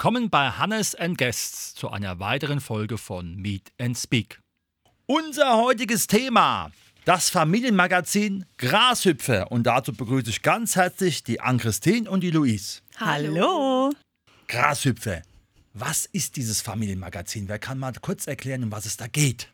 Willkommen bei Hannes and Guests zu einer weiteren Folge von Meet and Speak. Unser heutiges Thema, das Familienmagazin Grashüpfer. Und dazu begrüße ich ganz herzlich die Ann-Christine und die Louise. Hallo. Grashüpfer, was ist dieses Familienmagazin? Wer kann mal kurz erklären, um was es da geht?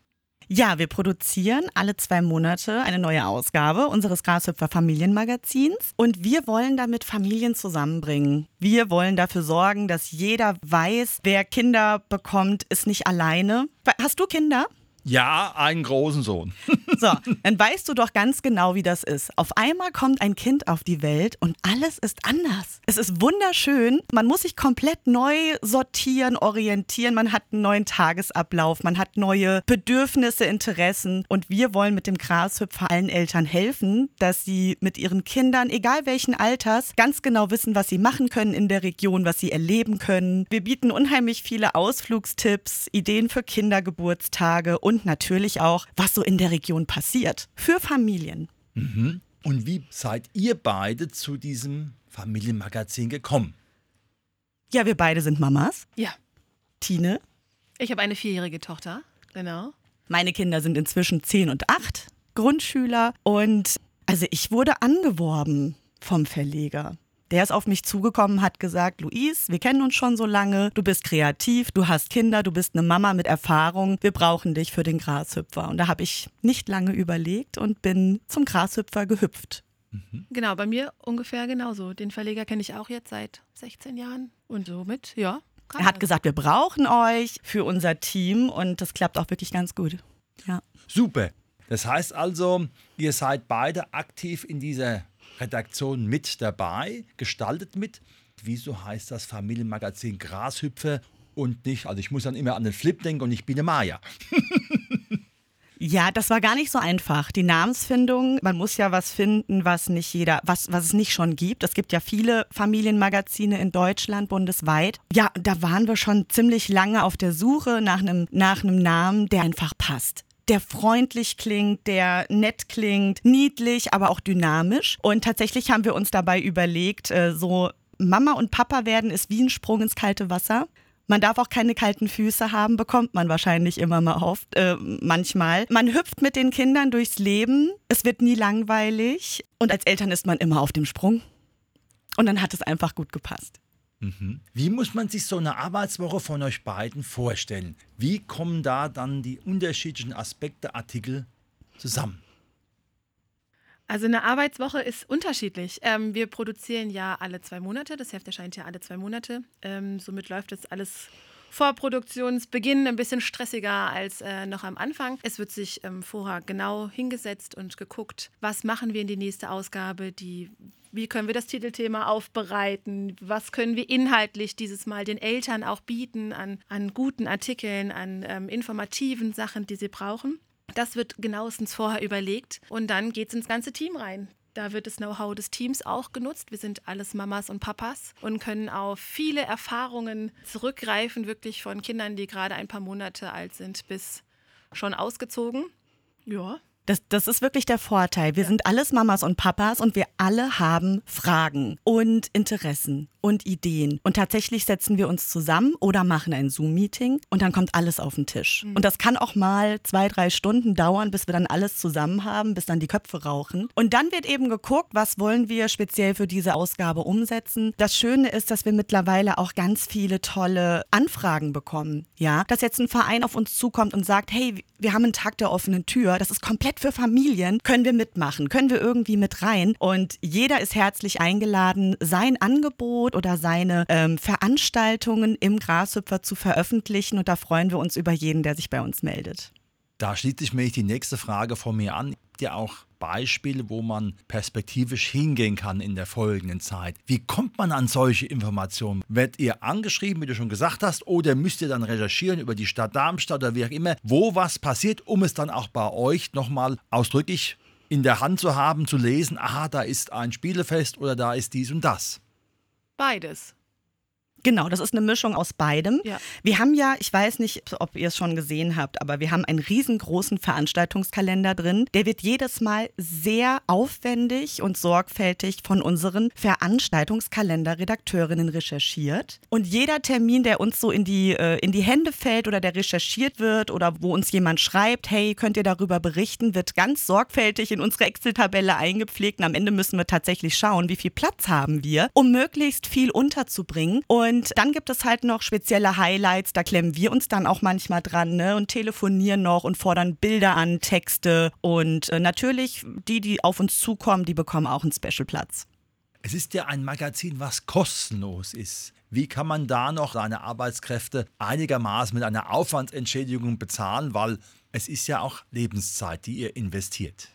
Ja, wir produzieren alle zwei Monate eine neue Ausgabe unseres Grashüpfer Familienmagazins und wir wollen damit Familien zusammenbringen. Wir wollen dafür sorgen, dass jeder weiß, wer Kinder bekommt, ist nicht alleine. Hast du Kinder? Ja, einen großen Sohn. So, dann weißt du doch ganz genau, wie das ist. Auf einmal kommt ein Kind auf die Welt und alles ist anders. Es ist wunderschön. Man muss sich komplett neu sortieren, orientieren. Man hat einen neuen Tagesablauf. Man hat neue Bedürfnisse, Interessen. Und wir wollen mit dem Grashüpfer allen Eltern helfen, dass sie mit ihren Kindern, egal welchen Alters, ganz genau wissen, was sie machen können in der Region, was sie erleben können. Wir bieten unheimlich viele Ausflugstipps, Ideen für Kindergeburtstage und natürlich auch, was so in der Region passiert. Für Familien. Mhm. Und wie seid ihr beide zu diesem Familienmagazin gekommen? Ja, wir beide sind Mamas. Ja. Tine. Ich habe eine vierjährige Tochter, genau. Meine Kinder sind inzwischen 10 und 8, Grundschüler. Und also ich wurde angeworben vom Verleger. Der ist auf mich zugekommen, hat gesagt, Luis, wir kennen uns schon so lange, du bist kreativ, du hast Kinder, du bist eine Mama mit Erfahrung, wir brauchen dich für den Grashüpfer. Und da habe ich nicht lange überlegt und bin zum Grashüpfer gehüpft. Genau, bei mir ungefähr genauso. Den Verleger kenne ich auch jetzt seit 16 Jahren und somit, ja. Er hat gesagt, wir brauchen euch für unser Team und das klappt auch wirklich ganz gut. Ja. Super. Das heißt also, ihr seid beide aktiv in dieser Redaktion mit dabei, gestaltet mit. Wieso heißt das Familienmagazin Grashüpfer und nicht, also ich muss dann immer an den Flip denken und ich bin eine Maya. Ja, das war gar nicht so einfach. Die Namensfindung, man muss ja was finden, was nicht jeder, was, was es nicht schon gibt. Es gibt ja viele Familienmagazine in Deutschland, bundesweit. Ja, da waren wir schon ziemlich lange auf der Suche nach einem, nach einem Namen, der einfach passt. Der freundlich klingt, der nett klingt, niedlich, aber auch dynamisch. Und tatsächlich haben wir uns dabei überlegt, äh, so Mama und Papa werden ist wie ein Sprung ins kalte Wasser. Man darf auch keine kalten Füße haben, bekommt man wahrscheinlich immer mal oft, äh, manchmal. Man hüpft mit den Kindern durchs Leben, es wird nie langweilig und als Eltern ist man immer auf dem Sprung. Und dann hat es einfach gut gepasst. Wie muss man sich so eine Arbeitswoche von euch beiden vorstellen? Wie kommen da dann die unterschiedlichen Aspekte, Artikel zusammen? Also eine Arbeitswoche ist unterschiedlich. Ähm, wir produzieren ja alle zwei Monate. Das Heft erscheint ja alle zwei Monate. Ähm, somit läuft das alles vor Produktionsbeginn ein bisschen stressiger als äh, noch am Anfang. Es wird sich ähm, vorher genau hingesetzt und geguckt, was machen wir in die nächste Ausgabe, die wie können wir das Titelthema aufbereiten? Was können wir inhaltlich dieses Mal den Eltern auch bieten an, an guten Artikeln, an ähm, informativen Sachen, die sie brauchen? Das wird genauestens vorher überlegt und dann geht es ins ganze Team rein. Da wird das Know-how des Teams auch genutzt. Wir sind alles Mamas und Papas und können auf viele Erfahrungen zurückgreifen, wirklich von Kindern, die gerade ein paar Monate alt sind, bis schon ausgezogen. Ja. Das, das ist wirklich der Vorteil. Wir sind alles Mamas und Papas und wir alle haben Fragen und Interessen und Ideen. Und tatsächlich setzen wir uns zusammen oder machen ein Zoom-Meeting und dann kommt alles auf den Tisch. Und das kann auch mal zwei, drei Stunden dauern, bis wir dann alles zusammen haben, bis dann die Köpfe rauchen. Und dann wird eben geguckt, was wollen wir speziell für diese Ausgabe umsetzen. Das Schöne ist, dass wir mittlerweile auch ganz viele tolle Anfragen bekommen. Ja, dass jetzt ein Verein auf uns zukommt und sagt, hey, wir haben einen Tag der offenen Tür, das ist komplett für Familien, können wir mitmachen, können wir irgendwie mit rein. Und jeder ist herzlich eingeladen, sein Angebot oder seine ähm, Veranstaltungen im Grashüpfer zu veröffentlichen. Und da freuen wir uns über jeden, der sich bei uns meldet. Da schließt sich mir die nächste Frage von mir an. Habt ihr auch Beispiele, wo man perspektivisch hingehen kann in der folgenden Zeit? Wie kommt man an solche Informationen? Werdet ihr angeschrieben, wie du schon gesagt hast, oder müsst ihr dann recherchieren über die Stadt Darmstadt oder wie auch immer, wo was passiert, um es dann auch bei euch nochmal ausdrücklich in der Hand zu haben, zu lesen, aha, da ist ein Spielefest oder da ist dies und das? Beides. Genau, das ist eine Mischung aus beidem. Ja. Wir haben ja, ich weiß nicht, ob ihr es schon gesehen habt, aber wir haben einen riesengroßen Veranstaltungskalender drin. Der wird jedes Mal sehr aufwendig und sorgfältig von unseren Veranstaltungskalender-Redakteurinnen recherchiert. Und jeder Termin, der uns so in die, äh, in die Hände fällt oder der recherchiert wird oder wo uns jemand schreibt, hey, könnt ihr darüber berichten, wird ganz sorgfältig in unsere Excel-Tabelle eingepflegt. Und am Ende müssen wir tatsächlich schauen, wie viel Platz haben wir, um möglichst viel unterzubringen. Und und dann gibt es halt noch spezielle Highlights, da klemmen wir uns dann auch manchmal dran ne? und telefonieren noch und fordern Bilder an, Texte. Und äh, natürlich, die, die auf uns zukommen, die bekommen auch einen Special-Platz. Es ist ja ein Magazin, was kostenlos ist. Wie kann man da noch seine Arbeitskräfte einigermaßen mit einer Aufwandsentschädigung bezahlen? Weil es ist ja auch Lebenszeit, die ihr investiert.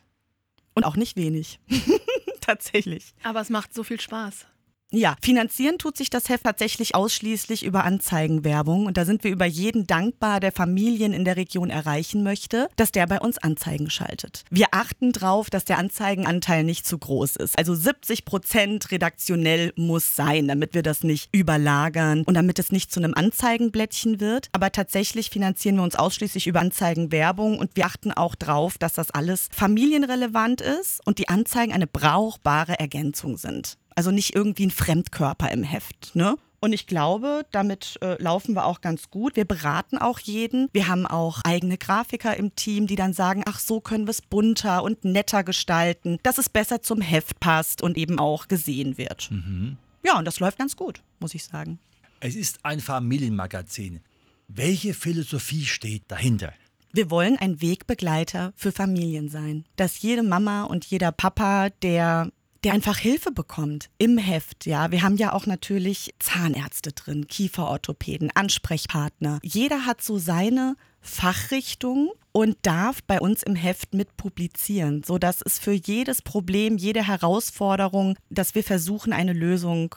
Und auch nicht wenig. Tatsächlich. Aber es macht so viel Spaß. Ja, finanzieren tut sich das Heft tatsächlich ausschließlich über Anzeigenwerbung. Und da sind wir über jeden dankbar, der Familien in der Region erreichen möchte, dass der bei uns Anzeigen schaltet. Wir achten darauf, dass der Anzeigenanteil nicht zu groß ist. Also 70 Prozent redaktionell muss sein, damit wir das nicht überlagern und damit es nicht zu einem Anzeigenblättchen wird. Aber tatsächlich finanzieren wir uns ausschließlich über Anzeigenwerbung und wir achten auch darauf, dass das alles familienrelevant ist und die Anzeigen eine brauchbare Ergänzung sind. Also nicht irgendwie ein Fremdkörper im Heft. Ne? Und ich glaube, damit äh, laufen wir auch ganz gut. Wir beraten auch jeden. Wir haben auch eigene Grafiker im Team, die dann sagen, ach so können wir es bunter und netter gestalten, dass es besser zum Heft passt und eben auch gesehen wird. Mhm. Ja, und das läuft ganz gut, muss ich sagen. Es ist ein Familienmagazin. Welche Philosophie steht dahinter? Wir wollen ein Wegbegleiter für Familien sein. Dass jede Mama und jeder Papa, der der einfach Hilfe bekommt im Heft. Ja, wir haben ja auch natürlich Zahnärzte drin, Kieferorthopäden, Ansprechpartner. Jeder hat so seine Fachrichtung und darf bei uns im Heft mit publizieren, so dass es für jedes Problem, jede Herausforderung, dass wir versuchen, eine Lösung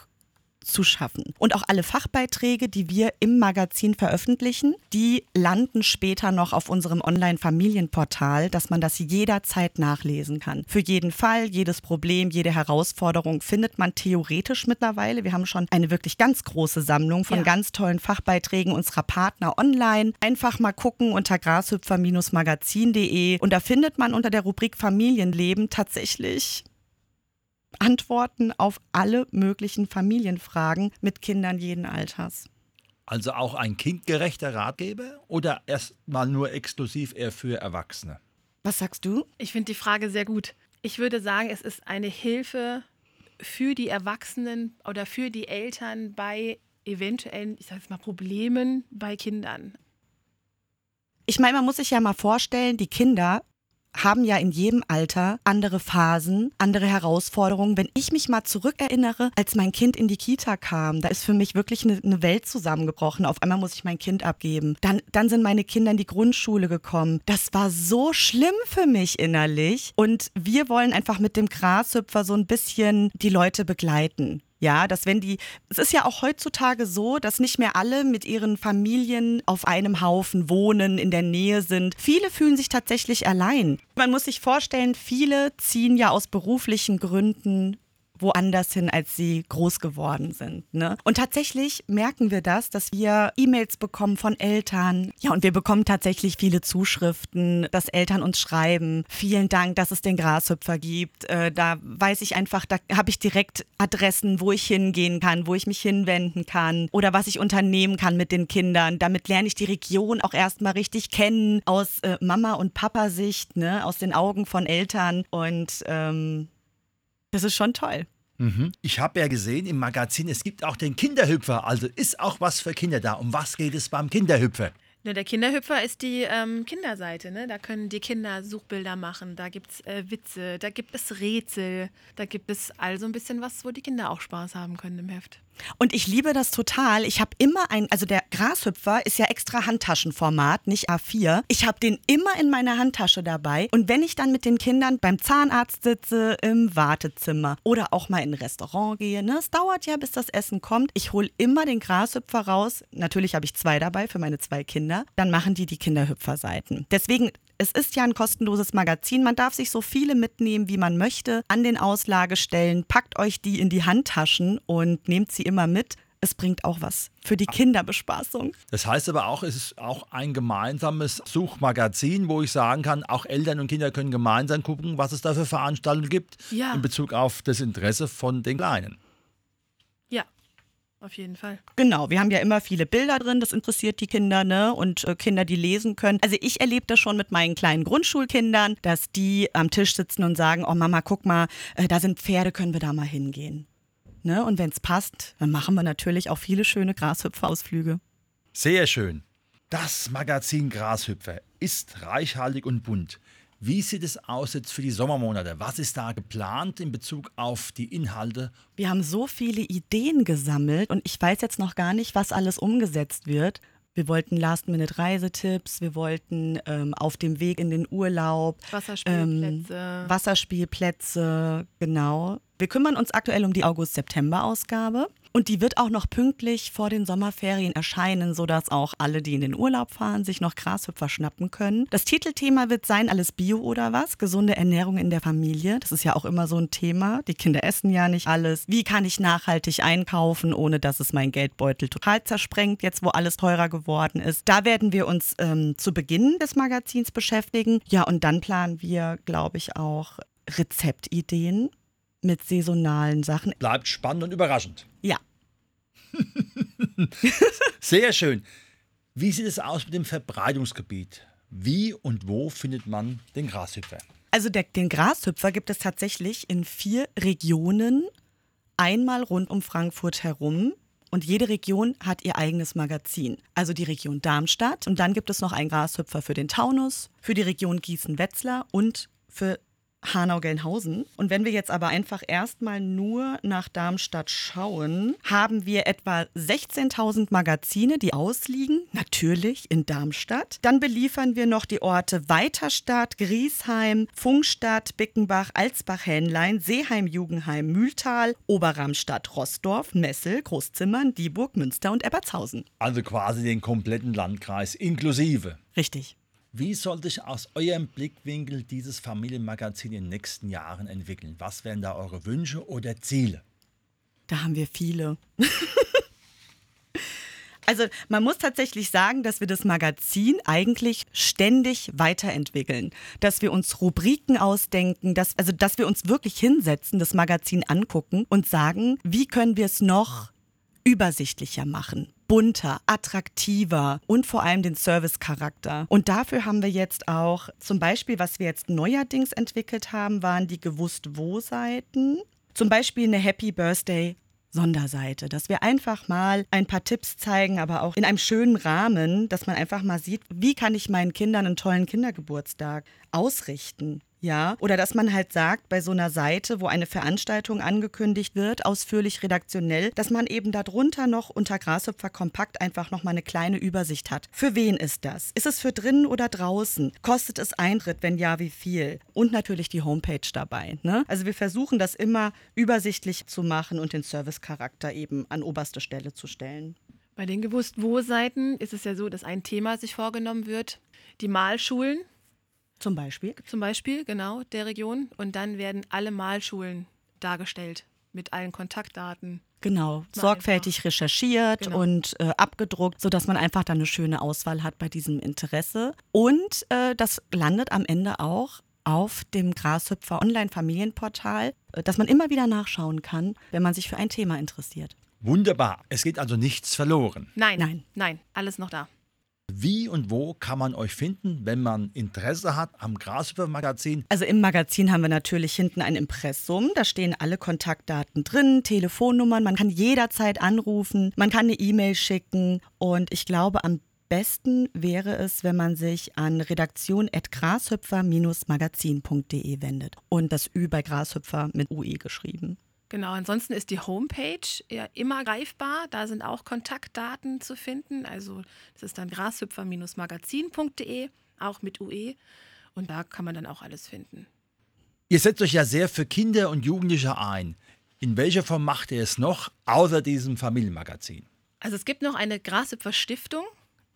zu schaffen. Und auch alle Fachbeiträge, die wir im Magazin veröffentlichen, die landen später noch auf unserem Online-Familienportal, dass man das jederzeit nachlesen kann. Für jeden Fall, jedes Problem, jede Herausforderung findet man theoretisch mittlerweile. Wir haben schon eine wirklich ganz große Sammlung von ja. ganz tollen Fachbeiträgen unserer Partner online. Einfach mal gucken unter grashüpfer-magazin.de und da findet man unter der Rubrik Familienleben tatsächlich Antworten auf alle möglichen Familienfragen mit Kindern jeden Alters. Also auch ein kindgerechter Ratgeber oder erstmal nur exklusiv eher für Erwachsene? Was sagst du? Ich finde die Frage sehr gut. Ich würde sagen, es ist eine Hilfe für die Erwachsenen oder für die Eltern bei eventuellen, ich sage jetzt mal, Problemen bei Kindern. Ich meine, man muss sich ja mal vorstellen, die Kinder haben ja in jedem Alter andere Phasen, andere Herausforderungen. Wenn ich mich mal zurückerinnere, als mein Kind in die Kita kam, da ist für mich wirklich eine, eine, Welt zusammengebrochen. Auf einmal muss ich mein Kind abgeben. Dann, dann sind meine Kinder in die Grundschule gekommen. Das war so schlimm für mich innerlich. Und wir wollen einfach mit dem Grashüpfer so ein bisschen die Leute begleiten. Ja, dass wenn die, es ist ja auch heutzutage so, dass nicht mehr alle mit ihren Familien auf einem Haufen wohnen, in der Nähe sind. Viele fühlen sich tatsächlich allein. Man muss sich vorstellen, viele ziehen ja aus beruflichen Gründen woanders hin, als sie groß geworden sind. Ne? Und tatsächlich merken wir das, dass wir E-Mails bekommen von Eltern. Ja, und wir bekommen tatsächlich viele Zuschriften, dass Eltern uns schreiben. Vielen Dank, dass es den Grashüpfer gibt. Äh, da weiß ich einfach, da habe ich direkt Adressen, wo ich hingehen kann, wo ich mich hinwenden kann oder was ich unternehmen kann mit den Kindern. Damit lerne ich die Region auch erstmal richtig kennen aus äh, Mama- und Papa-Sicht, ne? aus den Augen von Eltern. Und ähm, das ist schon toll. Mhm. Ich habe ja gesehen im Magazin, es gibt auch den Kinderhüpfer. Also ist auch was für Kinder da. Um was geht es beim Kinderhüpfer? Ja, der Kinderhüpfer ist die ähm, Kinderseite. Ne? Da können die Kinder Suchbilder machen. Da gibt es äh, Witze, da gibt es Rätsel, da gibt es also ein bisschen was, wo die Kinder auch Spaß haben können im Heft. Und ich liebe das total. Ich habe immer ein, also der Grashüpfer ist ja extra Handtaschenformat, nicht A4. Ich habe den immer in meiner Handtasche dabei. Und wenn ich dann mit den Kindern beim Zahnarzt sitze, im Wartezimmer oder auch mal in ein Restaurant gehe, ne, es dauert ja, bis das Essen kommt. Ich hole immer den Grashüpfer raus. Natürlich habe ich zwei dabei für meine zwei Kinder. Dann machen die die Kinderhüpferseiten. Deswegen Es ist ja ein kostenloses Magazin. Man darf sich so viele mitnehmen, wie man möchte, an den Auslagestellen. Packt euch die in die Handtaschen und nehmt sie immer mit. Es bringt auch was für die Kinderbespaßung. Das heißt aber auch, es ist auch ein gemeinsames Suchmagazin, wo ich sagen kann, auch Eltern und Kinder können gemeinsam gucken, was es da für Veranstaltungen gibt Ja. in Bezug auf das Interesse von den Kleinen. Ja, auf jeden Fall. Genau, wir haben ja immer viele Bilder drin, das interessiert die Kinder, ne? Und äh, Kinder, die lesen können. Also ich erlebe das schon mit meinen kleinen Grundschulkindern, dass die am Tisch sitzen und sagen, oh Mama, guck mal, äh, da sind Pferde, können wir da mal hingehen. Ne? Und wenn es passt, dann machen wir natürlich auch viele schöne Grashüpferausflüge. Sehr schön. Das Magazin Grashüpfer ist reichhaltig und bunt. Wie sieht es aus jetzt für die Sommermonate? Was ist da geplant in Bezug auf die Inhalte? Wir haben so viele Ideen gesammelt und ich weiß jetzt noch gar nicht, was alles umgesetzt wird. Wir wollten Last-Minute-Reisetipps, wir wollten ähm, auf dem Weg in den Urlaub, Wasserspielplätze. Wasserspielplätze, genau. Wir kümmern uns aktuell um die August-September-Ausgabe und die wird auch noch pünktlich vor den Sommerferien erscheinen, sodass auch alle, die in den Urlaub fahren, sich noch Grashüpfer schnappen können. Das Titelthema wird sein, alles Bio oder was? Gesunde Ernährung in der Familie. Das ist ja auch immer so ein Thema. Die Kinder essen ja nicht alles. Wie kann ich nachhaltig einkaufen, ohne dass es meinen Geldbeutel total zersprengt, jetzt wo alles teurer geworden ist? Da werden wir uns ähm, zu Beginn des Magazins beschäftigen. Ja, und dann planen wir, glaube ich, auch Rezeptideen mit saisonalen Sachen. Bleibt spannend und überraschend. Sehr schön. Wie sieht es aus mit dem Verbreitungsgebiet? Wie und wo findet man den Grashüpfer? also der, den Grashüpfer gibt es tatsächlich in vier Regionen, einmal rund um Frankfurt herum. Und jede Region hat ihr eigenes Magazin. Also die Region Darmstadt. Und dann gibt es noch einen Grashüpfer für den Taunus, für die Region Gießen-Wetzlar und für Hanau-Gelnhausen. Und wenn wir jetzt aber einfach erstmal nur nach Darmstadt schauen, haben wir etwa 16.000 Magazine, die ausliegen, natürlich in Darmstadt. Dann beliefern wir noch die Orte Weiterstadt, Griesheim, Funkstadt, Bickenbach, Alsbach-Hähnlein, Seeheim, Jugendheim, Mühltal, Oberramstadt, Rossdorf, Messel, Großzimmern, Dieburg, Münster und Ebertshausen. Also quasi den kompletten Landkreis inklusive. Richtig. Wie soll sich aus eurem Blickwinkel dieses Familienmagazin in den nächsten Jahren entwickeln? Was wären da eure Wünsche oder Ziele? Da haben wir viele. Also man muss tatsächlich sagen, dass wir das Magazin eigentlich ständig weiterentwickeln, dass wir uns Rubriken ausdenken, dass, also dass wir uns wirklich hinsetzen, das Magazin angucken und sagen, wie können wir es noch übersichtlicher machen, bunter, attraktiver und vor allem den Servicecharakter. Und dafür haben wir jetzt auch zum Beispiel, was wir jetzt neuerdings entwickelt haben, waren die gewusst wo Seiten. Zum Beispiel eine Happy Birthday Sonderseite, dass wir einfach mal ein paar Tipps zeigen, aber auch in einem schönen Rahmen, dass man einfach mal sieht, wie kann ich meinen Kindern einen tollen Kindergeburtstag ausrichten. Ja, oder dass man halt sagt, bei so einer Seite, wo eine Veranstaltung angekündigt wird, ausführlich redaktionell, dass man eben darunter noch unter Grashüpfer kompakt einfach noch mal eine kleine Übersicht hat. Für wen ist das? Ist es für drinnen oder draußen? Kostet es Eintritt? Wenn ja, wie viel? Und natürlich die Homepage dabei. Ne? Also wir versuchen das immer übersichtlich zu machen und den Servicecharakter eben an oberste Stelle zu stellen. Bei den gewusst wo Seiten ist es ja so, dass ein Thema sich vorgenommen wird. Die Malschulen Zum Beispiel. zum Beispiel, genau, der Region. Und dann werden alle Malschulen dargestellt mit allen Kontaktdaten. Genau, Mal sorgfältig recherchiert Genau. und äh, abgedruckt, sodass man einfach dann eine schöne Auswahl hat bei diesem Interesse. Und äh, das landet am Ende auch auf dem Grashüpfer Online-Familienportal, äh, dass man immer wieder nachschauen kann, wenn man sich für ein Thema interessiert. Wunderbar. Es geht also nichts verloren. Nein, Nein. nein, alles noch da. Wie und wo kann man euch finden, wenn man Interesse hat am Grashüpfer-Magazin? Also im Magazin haben wir natürlich hinten ein Impressum. Da stehen alle Kontaktdaten drin, Telefonnummern. Man kann jederzeit anrufen, man kann eine E-Mail schicken. Und ich glaube, am besten wäre es, wenn man sich an redaktion.grashüpfer-magazin.de wendet. Und das Ü bei Grashüpfer mit UE geschrieben. Genau, ansonsten ist die Homepage ja immer greifbar. Da sind auch Kontaktdaten zu finden. Also das ist dann grashüpfer-magazin.de, auch mit UE. Und da kann man dann auch alles finden. Ihr setzt euch ja sehr für Kinder und Jugendliche ein. In welcher Form macht ihr es noch, außer diesem Familienmagazin? Also es gibt noch eine Grashüpfer Stiftung,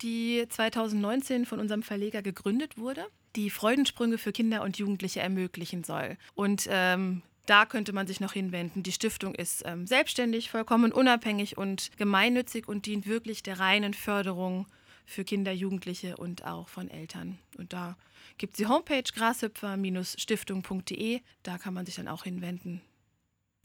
die 2019 von unserem Verleger gegründet wurde. die Freudensprünge für Kinder und Jugendliche ermöglichen soll. Und ähm, da könnte man sich noch hinwenden. Die Stiftung ist ähm, selbstständig, vollkommen unabhängig und gemeinnützig und dient wirklich der reinen Förderung für Kinder, Jugendliche und auch von Eltern. Und da gibt es die Homepage grashüpfer-stiftung.de. Da kann man sich dann auch hinwenden.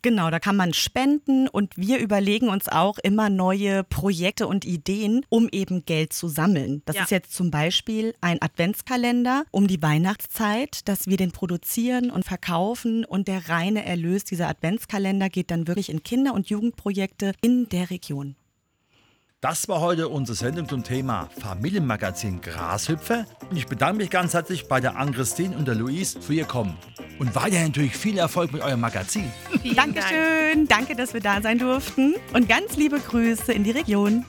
Genau, da kann man spenden und wir überlegen uns auch immer neue Projekte und Ideen, um eben Geld zu sammeln. Das Ja. ist jetzt zum Beispiel ein Adventskalender um die Weihnachtszeit, dass wir den produzieren und verkaufen und der reine Erlös dieser Adventskalender geht dann wirklich in Kinder- und Jugendprojekte in der Region. Das war heute unsere Sendung zum Thema Familienmagazin Grashüpfer. Und ich bedanke mich ganz herzlich bei der Ann-Christine und der Luise für ihr Kommen. Und weiterhin natürlich viel Erfolg mit eurem Magazin. Vielen Dank. Dankeschön, danke, dass wir da sein durften und ganz liebe Grüße in die Region.